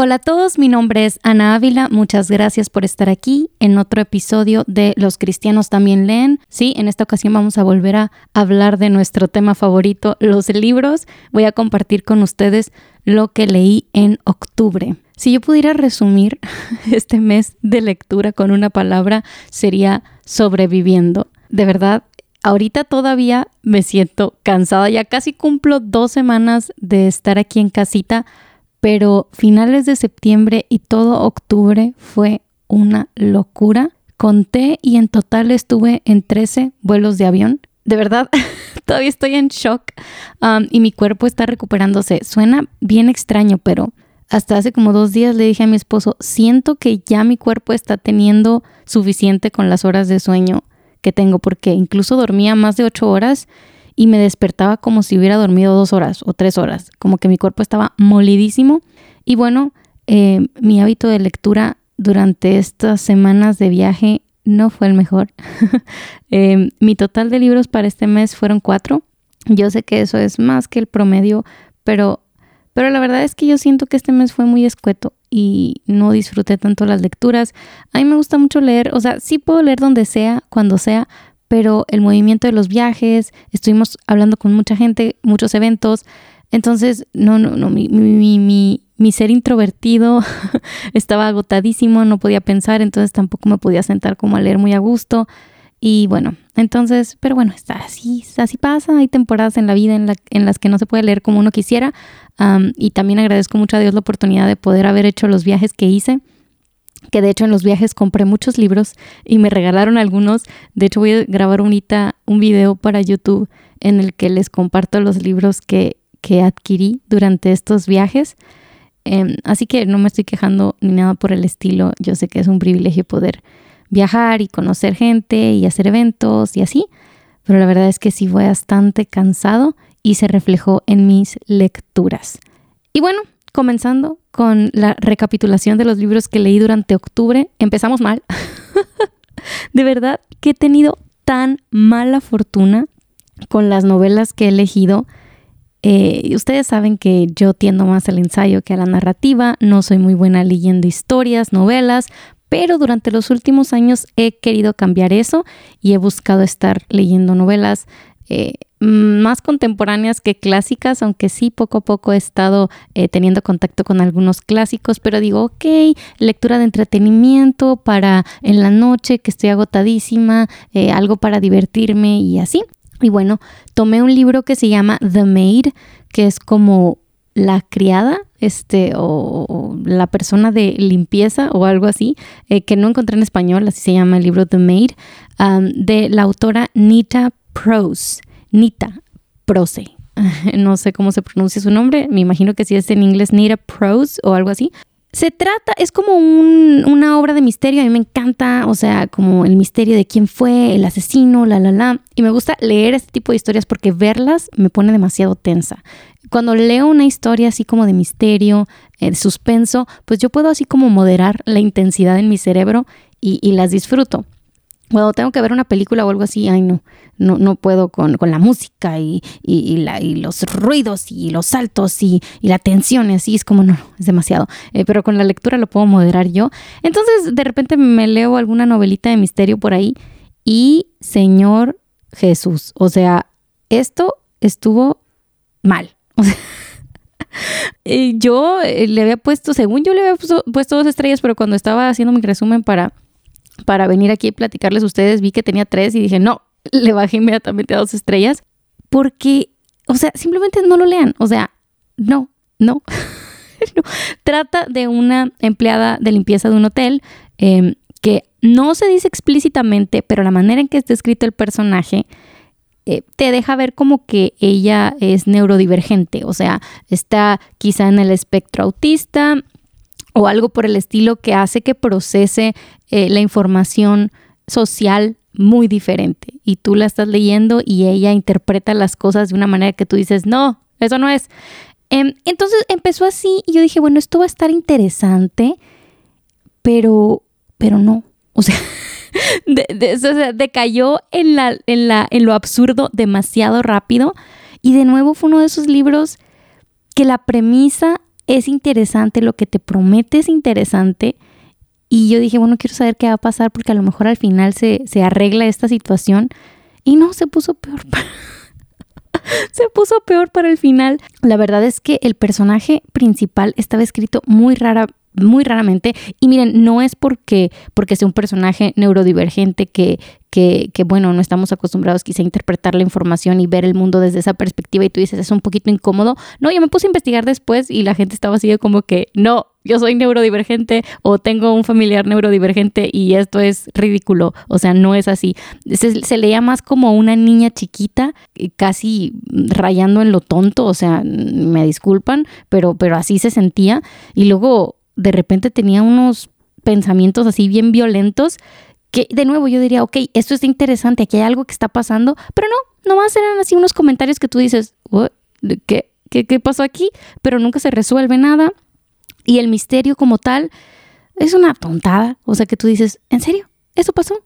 Hola a todos, mi nombre es Ana Ávila, muchas gracias por estar aquí en otro episodio de Los cristianos también leen. Sí, en esta ocasión vamos a volver a hablar de nuestro tema favorito, los libros. Voy a compartir con ustedes lo que leí en octubre. Si yo pudiera resumir este mes de lectura con una palabra, sería sobreviviendo. De verdad, ahorita todavía me siento cansada, ya casi cumplo dos semanas de estar aquí en casita pero finales de septiembre y todo octubre fue una locura. Conté y en total estuve en 13 vuelos de avión. De verdad, todavía estoy en shock y mi cuerpo está recuperándose. Suena bien extraño, pero hasta hace como dos días le dije a mi esposo, siento que ya mi cuerpo está teniendo suficiente con las horas de sueño que tengo, porque incluso dormía más de ocho horas y me despertaba como si hubiera dormido dos horas o tres horas, como que mi cuerpo estaba molidísimo. Y bueno, eh, mi hábito de lectura durante estas semanas de viaje no fue el mejor. Eh, mi total de libros para este mes fueron cuatro. Yo sé que eso es más que el promedio, pero, pero la verdad es que yo siento que este mes fue muy escueto y no disfruté tanto las lecturas. A mí me gusta mucho leer, o sea, sí puedo leer donde sea, cuando sea, pero el movimiento de los viajes, estuvimos hablando con mucha gente, muchos eventos, entonces, no, no, no, mi, mi, mi, mi ser introvertido estaba agotadísimo, no podía pensar, entonces tampoco me podía sentar como a leer muy a gusto. Y bueno, entonces, pero bueno, está así, así pasa. Hay temporadas en la vida en, la, en las que no se puede leer como uno quisiera. y también agradezco mucho a Dios la oportunidad de poder haber hecho los viajes que hice que de hecho en los viajes compré muchos libros y me regalaron algunos. De hecho voy a grabar un video para YouTube en el que les comparto los libros que, que adquirí durante estos viajes. Em, así que no me estoy quejando ni nada por el estilo. Yo sé que es un privilegio poder viajar y conocer gente y hacer eventos y así. Pero la verdad es que sí fue bastante cansado y se reflejó en mis lecturas. Y bueno, comenzando con la recapitulación de los libros que leí durante octubre. Empezamos mal. de verdad que he tenido tan mala fortuna con las novelas que he elegido. Eh, ustedes saben que yo tiendo más al ensayo que a la narrativa, no soy muy buena leyendo historias, novelas, pero durante los últimos años he querido cambiar eso y he buscado estar leyendo novelas eh, más contemporáneas que clásicas, aunque sí poco a poco he estado eh, teniendo contacto con algunos clásicos, pero digo, ok, lectura de entretenimiento para en la noche que estoy agotadísima, eh, algo para divertirme y así. Y bueno, tomé un libro que se llama The Maid, que es como la criada, este, o, la persona de limpieza o algo así, que no encontré en español, así se llama el libro The Maid, de la autora Nita Prose. Nita Prose. No sé cómo se pronuncia su nombre, me imagino que si es en inglés Nita Prose o algo así. Se trata, es como una obra de misterio, a mí me encanta, o sea, como el misterio de quién fue, el asesino, la, la, la. Y me gusta leer este tipo de historias porque verlas me pone demasiado tensa. Cuando leo una historia así como de misterio, eh, suspenso, pues yo puedo así como moderar la intensidad en mi cerebro y las disfruto cuando tengo que ver una película o algo así, ay no, no, no puedo con, la música y, la, y, los ruidos y los saltos y, la tensión, así es como no, es demasiado. Eh, pero con la lectura lo puedo moderar yo. Entonces de repente me leo alguna novelita de misterio por ahí y Señor Jesús, o sea, esto estuvo mal. yo eh, le había puesto, según yo le había puesto dos estrellas, pero cuando estaba haciendo mi resumen para para venir aquí y platicarles a ustedes, vi que tenía tres y dije, no, le bajé inmediatamente a dos estrellas, porque, o sea, simplemente no lo lean, o sea, no, no. Trata de una empleada de limpieza de un hotel em, que no se dice explícitamente, pero la manera en que está escrito el personaje eh, te deja ver como que ella es neurodivergente, o sea, está quizá en el espectro autista, o algo por el estilo que hace que procese eh, la información social muy diferente. Y tú la estás leyendo y ella interpreta las cosas de una manera que tú dices, no, eso no es. Em, entonces empezó así y yo dije, bueno, esto va a estar interesante, pero, pero no. O sea, decayó en, la, en, la, en lo absurdo demasiado rápido. Y de nuevo fue uno de esos libros que la premisa es interesante, lo que te promete es interesante. Y yo dije, bueno, quiero saber qué va a pasar porque a lo mejor al final se, se arregla esta situación. Y no, se puso peor. se puso peor para el final. La verdad es que el personaje principal estaba escrito muy rara, muy raramente. Y miren, no es porque, porque sea un personaje neurodivergente que, que, bueno, no estamos acostumbrados quizá a interpretar la información y ver el mundo desde esa perspectiva y tú dices, es un poquito incómodo. No, yo me puse a investigar después y la gente estaba así como que, no, yo soy neurodivergente o tengo un familiar neurodivergente y esto es ridículo. O sea, no es así. Se, se leía más como una niña chiquita, casi rayando en lo tonto, o sea, me disculpan, pero, pero así se sentía. Y luego de repente tenía unos pensamientos así bien violentos que de nuevo yo diría, ok, esto es interesante, aquí hay algo que está pasando, pero no, nomás eran así unos comentarios que tú dices, ¿qué, qué, qué pasó aquí? Pero nunca se resuelve nada y el misterio como tal es una tontada, o sea que tú dices, ¿en serio? ¿Eso pasó?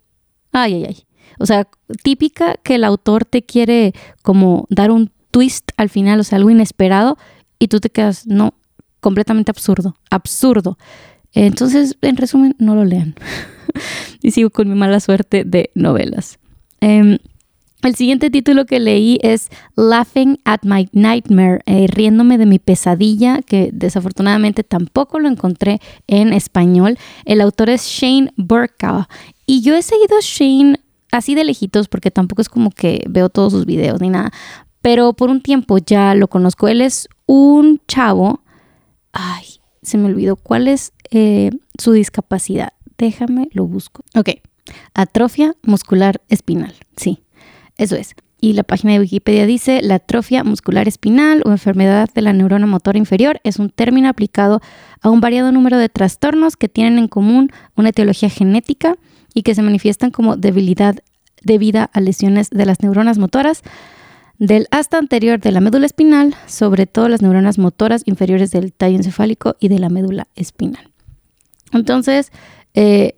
Ay, ay, ay. O sea, típica que el autor te quiere como dar un twist al final, o sea, algo inesperado, y tú te quedas, no, completamente absurdo, absurdo. Entonces, en resumen, no lo lean. y sigo con mi mala suerte de novelas. Eh, el siguiente título que leí es Laughing at My Nightmare, eh, riéndome de mi pesadilla, que desafortunadamente tampoco lo encontré en español. El autor es Shane Burka. Y yo he seguido a Shane así de lejitos porque tampoco es como que veo todos sus videos ni nada. Pero por un tiempo ya lo conozco. Él es un chavo. Ay, se me olvidó cuál es eh, su discapacidad. Déjame, lo busco. Ok, atrofia muscular espinal. Sí, eso es. Y la página de Wikipedia dice, la atrofia muscular espinal o enfermedad de la neurona motora inferior es un término aplicado a un variado número de trastornos que tienen en común una etiología genética y que se manifiestan como debilidad debida a lesiones de las neuronas motoras del asta anterior de la médula espinal, sobre todo las neuronas motoras inferiores del tallo encefálico y de la médula espinal. Entonces, eh,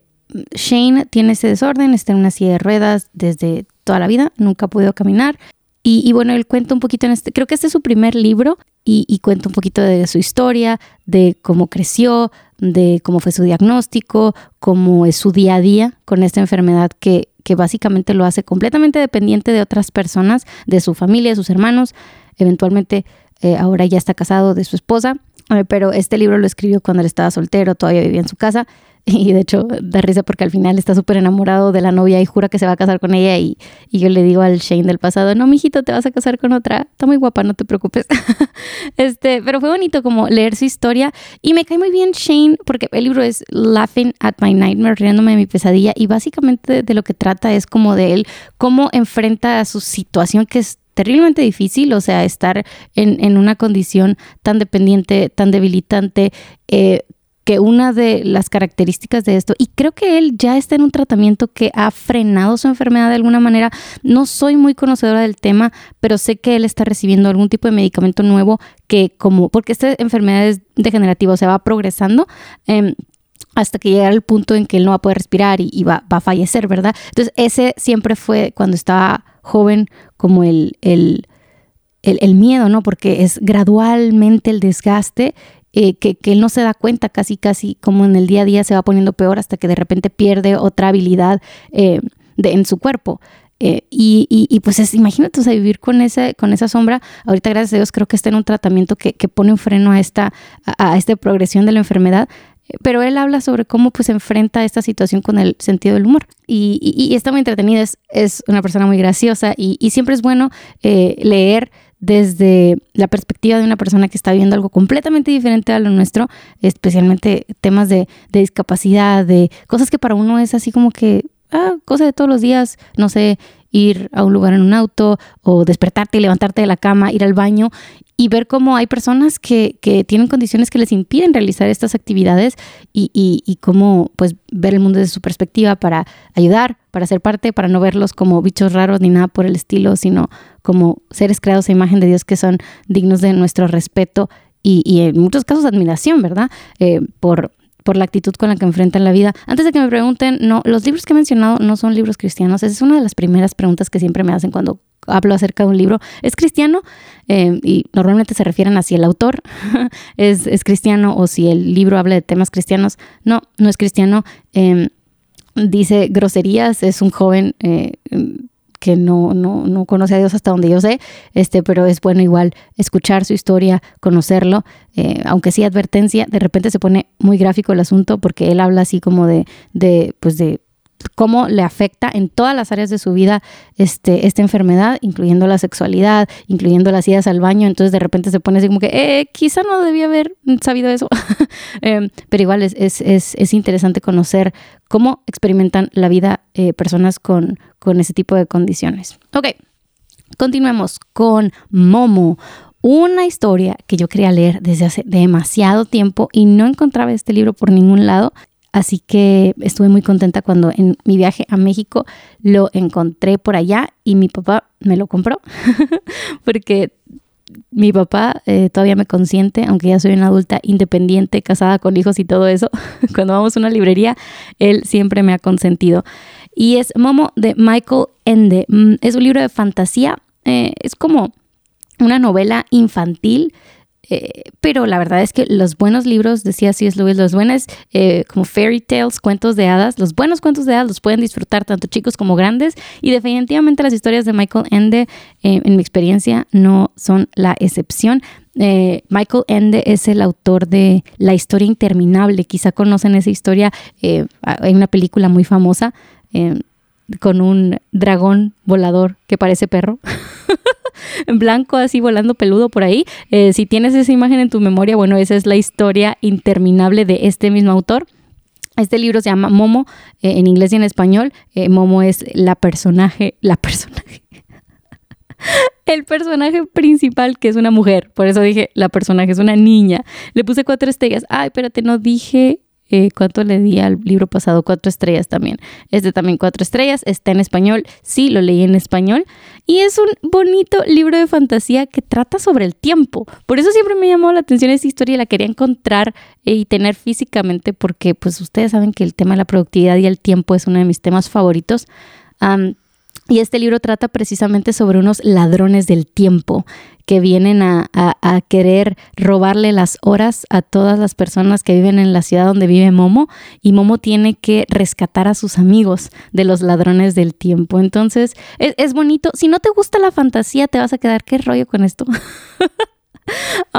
Shane tiene ese desorden, está en una silla de ruedas desde toda la vida, nunca ha podido caminar. Y, bueno, él cuenta un poquito en este, creo que este es su primer libro y, y, cuenta un poquito de su historia, de cómo creció, de cómo fue su diagnóstico, cómo es su día a día con esta enfermedad que, que básicamente lo hace completamente dependiente de otras personas, de su familia, de sus hermanos. Eventualmente eh, ahora ya está casado de su esposa, pero este libro lo escribió cuando él estaba soltero, todavía vivía en su casa. Y de hecho da risa porque al final está súper enamorado de la novia y jura que se va a casar con ella. Y, y, yo le digo al Shane del pasado, no, mijito, te vas a casar con otra, está muy guapa, no te preocupes. este, pero fue bonito como leer su historia. Y me cae muy bien Shane porque el libro es Laughing at My Nightmare, riéndome de mi pesadilla. Y básicamente de, lo que trata es como de él, cómo enfrenta a su situación que es terriblemente difícil, o sea, estar en, en, una condición tan dependiente, tan debilitante, eh, que una de las características de esto, y creo que él ya está en un tratamiento que ha frenado su enfermedad de alguna manera, no soy muy conocedora del tema, pero sé que él está recibiendo algún tipo de medicamento nuevo que como, porque esta enfermedad es degenerativa, o sea, va progresando. Eh, hasta que llega al punto en que él no va a poder respirar y, va, va, a fallecer, ¿verdad? Entonces, ese siempre fue cuando estaba joven como el, el, el, miedo, ¿no? Porque es gradualmente el desgaste eh, que, que, él no se da cuenta casi, casi como en el día a día se va poniendo peor hasta que de repente pierde otra habilidad eh, de, en su cuerpo. Eh, y, y, pues es, imagínate, o vivir con, ese, con esa sombra. Ahorita, gracias a Dios, creo que está en un tratamiento que, que pone un freno a esta, a esta progresión de la enfermedad. Pero él habla sobre cómo pues enfrenta esta situación con el sentido del humor. Y, y está muy entretenido, es, es, una persona muy graciosa y, siempre es bueno eh, leer desde la perspectiva de una persona que está viendo algo completamente diferente a lo nuestro, especialmente temas de, de discapacidad, de cosas que para uno es así como que, ah, cosa de todos los días, no sé, ir a un lugar en un auto o despertarte y levantarte de la cama, ir al baño y ver cómo hay personas que, que tienen condiciones que les impiden realizar estas actividades y, y, y, cómo pues ver el mundo desde su perspectiva para ayudar, para ser parte, para no verlos como bichos raros ni nada por el estilo, sino como seres creados a imagen de Dios que son dignos de nuestro respeto y, y en muchos casos admiración, ¿verdad? Eh, por, por la actitud con la que enfrentan la vida. Antes de que me pregunten, no, los libros que he mencionado no son libros cristianos. Esa es una de las primeras preguntas que siempre me hacen cuando hablo acerca de un libro, es cristiano eh, y normalmente se refieren a si el autor es, cristiano o si el libro habla de temas cristianos. No, no es cristiano. Em, dice groserías, es un joven eh, que no, no, no, conoce a Dios hasta donde yo sé, este, pero es bueno igual escuchar su historia, conocerlo, eh, aunque sí advertencia, de repente se pone muy gráfico el asunto porque él habla así como de, de pues de cómo le afecta en todas las áreas de su vida este, esta enfermedad, incluyendo la sexualidad, incluyendo las idas al baño. Entonces de repente se pone así como que, eh, quizá no debía haber sabido eso. Em, pero igual es, es, es, es, interesante conocer cómo experimentan la vida eh, personas con, con ese tipo de condiciones. Ok, continuemos con Momo. Una historia que yo quería leer desde hace demasiado tiempo y no encontraba este libro por ningún lado. Así que estuve muy contenta cuando en mi viaje a México lo encontré por allá y mi papá me lo compró. Porque mi papá eh, todavía me consiente, aunque ya soy una adulta independiente, casada con hijos y todo eso. Cuando vamos a una librería, él siempre me ha consentido. Y es Momo de Michael Ende. Mm, es un libro de fantasía. Eh, es como una novela infantil eh, pero la verdad es que los buenos libros, decía C.S. Lewis, los buenos eh, como fairy tales, cuentos de hadas, los buenos cuentos de hadas los pueden disfrutar tanto chicos como grandes y definitivamente las historias de Michael Ende, eh, en mi experiencia, no son la excepción. Michael Ende es el autor de La historia interminable, quizá conocen esa historia, hay una película muy famosa con un dragón volador que parece perro. blanco, así volando peludo por ahí. Eh, si tienes esa imagen en tu memoria, bueno, esa es la historia interminable de este mismo autor. Este libro se llama Momo eh, en inglés y en español. Eh, Momo es la personaje, la personaje. El personaje principal, que es una mujer. Por eso dije, la personaje es una niña. Le puse cuatro estrellas. Ay, espérate, no dije eh, ¿Cuánto le di al libro pasado? Cuatro estrellas también. Este también cuatro estrellas. Está en español. Sí, lo leí en español. Y es un bonito libro de fantasía que trata sobre el tiempo. Por eso siempre me llamó la atención esta historia y la quería encontrar eh, y tener físicamente porque pues ustedes saben que el tema de la productividad y el tiempo es uno de mis temas favoritos. Y este libro trata precisamente sobre unos ladrones del tiempo que vienen a, querer robarle las horas a todas las personas que viven en la ciudad donde vive Momo y Momo tiene que rescatar a sus amigos de los ladrones del tiempo. Entonces, es, bonito. Si no te gusta la fantasía, te vas a quedar, ¿qué rollo con esto?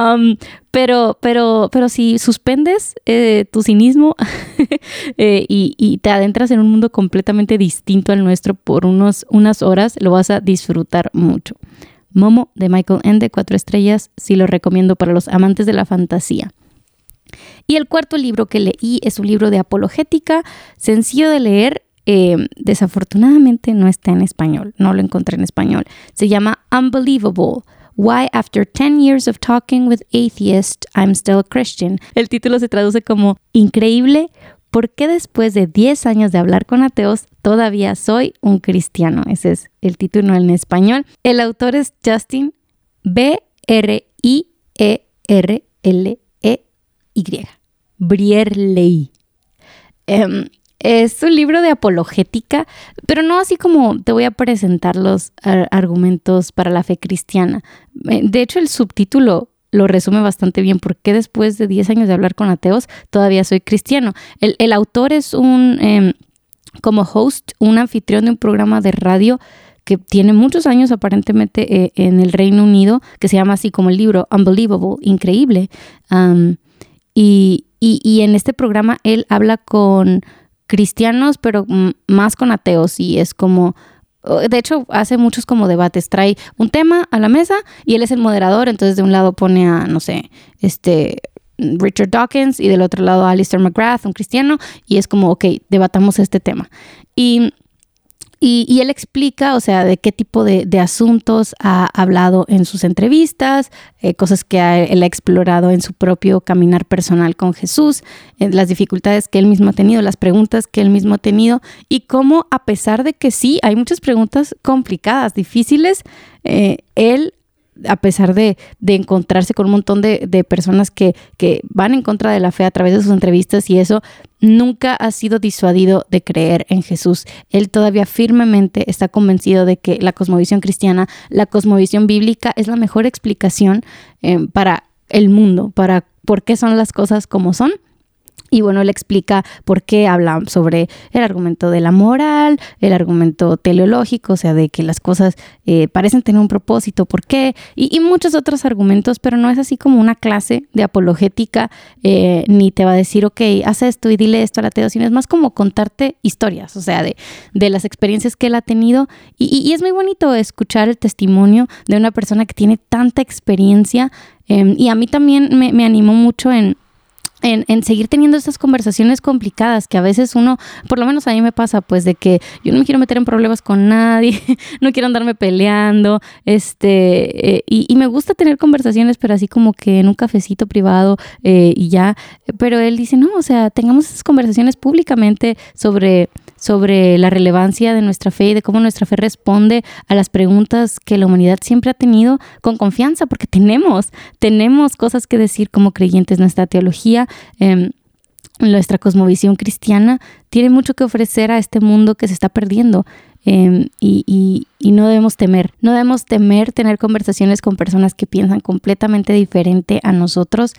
Pero, pero, pero si suspendes eh, tu cinismo eh, y, te adentras en un mundo completamente distinto al nuestro por unos, unas horas, lo vas a disfrutar mucho. Momo de Michael Ende, cuatro estrellas, sí lo recomiendo para los amantes de la fantasía. Y el cuarto libro que leí es un libro de apologética, sencillo de leer, eh, desafortunadamente no está en español, no lo encontré en español. Se llama Unbelievable Why After 10 Years of Talking with Atheists, I'm Still a Christian. El título se traduce como Increíble, ¿por qué después de 10 años de hablar con ateos todavía soy un cristiano? Ese es el título en español. El autor es Justin B-R-I-E-R-L-E-Y. Brierley. Um, es un libro de apologética, pero no así como te voy a presentar los argumentos para la fe cristiana. Eh, de hecho, el subtítulo lo resume bastante bien, porque después de 10 años de hablar con ateos, todavía soy cristiano. El, autor es un, em, como host, un anfitrión de un programa de radio que tiene muchos años aparentemente eh, en el Reino Unido, que se llama así como el libro Unbelievable, increíble. y, y en este programa él habla con cristianos, pero más con ateos y es como... De hecho, hace muchos como debates. Trae un tema a la mesa y él es el moderador. Entonces, de un lado pone a, no sé, este, Richard Dawkins y del otro lado a Alistair McGrath, un cristiano. Y es como, ok, debatamos este tema. Y y, él explica, o sea, de qué tipo de, asuntos ha hablado en sus entrevistas, eh, cosas que él ha explorado en su propio caminar personal con Jesús, eh, las dificultades que él mismo ha tenido, las preguntas que él mismo ha tenido y cómo a pesar de que sí, hay muchas preguntas complicadas, difíciles, eh, él a pesar de, encontrarse con un montón de, personas que, que, van en contra de la fe a través de sus entrevistas y eso, nunca ha sido disuadido de creer en Jesús. Él todavía firmemente está convencido de que la cosmovisión cristiana, la cosmovisión bíblica es la mejor explicación eh, para el mundo, para por qué son las cosas como son y bueno, él explica por qué habla sobre el argumento de la moral, el argumento teleológico, o sea, de que las cosas eh, parecen tener un propósito, por qué, y, muchos otros argumentos, pero no es así como una clase de apologética, eh, ni te va a decir, ok, haz esto y dile esto a la ateo, sino es más como contarte historias, o sea, de, de las experiencias que él ha tenido. Y, es muy bonito escuchar el testimonio de una persona que tiene tanta experiencia. Em, y a mí también me, me animó mucho en en, seguir teniendo estas conversaciones complicadas que a veces uno, por lo menos a mí me pasa, pues de que yo no me quiero meter en problemas con nadie, no quiero andarme peleando, este, eh, y, me gusta tener conversaciones, pero así como que en un cafecito privado eh, y ya, pero él dice, no, o sea, tengamos esas conversaciones públicamente sobre sobre la relevancia de nuestra fe y de cómo nuestra fe responde a las preguntas que la humanidad siempre ha tenido con confianza, porque tenemos, tenemos cosas que decir como creyentes. Nuestra teología, em, nuestra cosmovisión cristiana tiene mucho que ofrecer a este mundo que se está perdiendo. Em, y, no debemos temer, no debemos temer tener conversaciones con personas que piensan completamente diferente a nosotros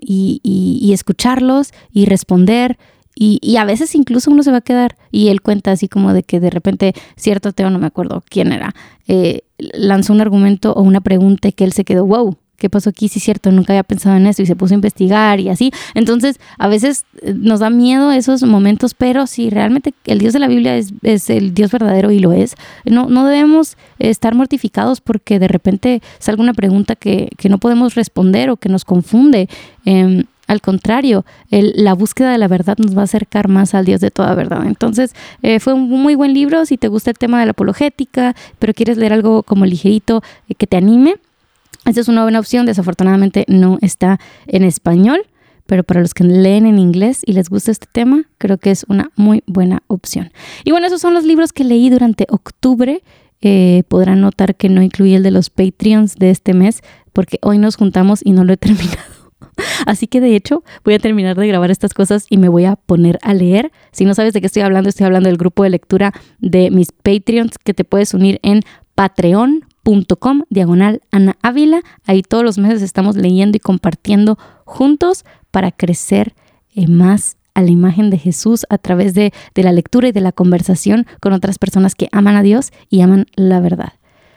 y, y, escucharlos y responder y, a veces incluso uno se va a quedar y él cuenta así como de que de repente cierto ateo, no me acuerdo quién era, eh, lanzó un argumento o una pregunta y que él se quedó, wow, ¿qué pasó aquí? Sí, cierto, nunca había pensado en eso y se puso a investigar y así. Entonces, a veces eh, nos da miedo esos momentos, pero si realmente el Dios de la Biblia es, es el Dios verdadero y lo es, no, no debemos estar mortificados porque de repente salga una pregunta que, que no podemos responder o que nos confunde. Eh, al contrario, la búsqueda de la verdad nos va a acercar más al Dios de toda verdad. Entonces, eh, fue un muy buen libro. Si te gusta el tema de la apologética, pero quieres leer algo como ligerito eh, que te anime, esta es una buena opción. Desafortunadamente no está en español, pero para los que leen en inglés y les gusta este tema, creo que es una muy buena opción. Y bueno, esos son los libros que leí durante octubre. Eh, podrán notar que no incluí el de los Patreons de este mes, porque hoy nos juntamos y no lo he terminado. Así que de hecho voy a terminar de grabar estas cosas y me voy a poner a leer. Si no sabes de qué estoy hablando, estoy hablando del grupo de lectura de mis Patreons que te puedes unir en patreon.com diagonal Ana Ávila. Ahí todos los meses estamos leyendo y compartiendo juntos para crecer eh, más a la imagen de Jesús a través de, de la lectura y de la conversación con otras personas que aman a Dios y aman la verdad.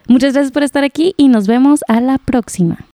Muchas gracias por estar aquí y nos vemos a la próxima.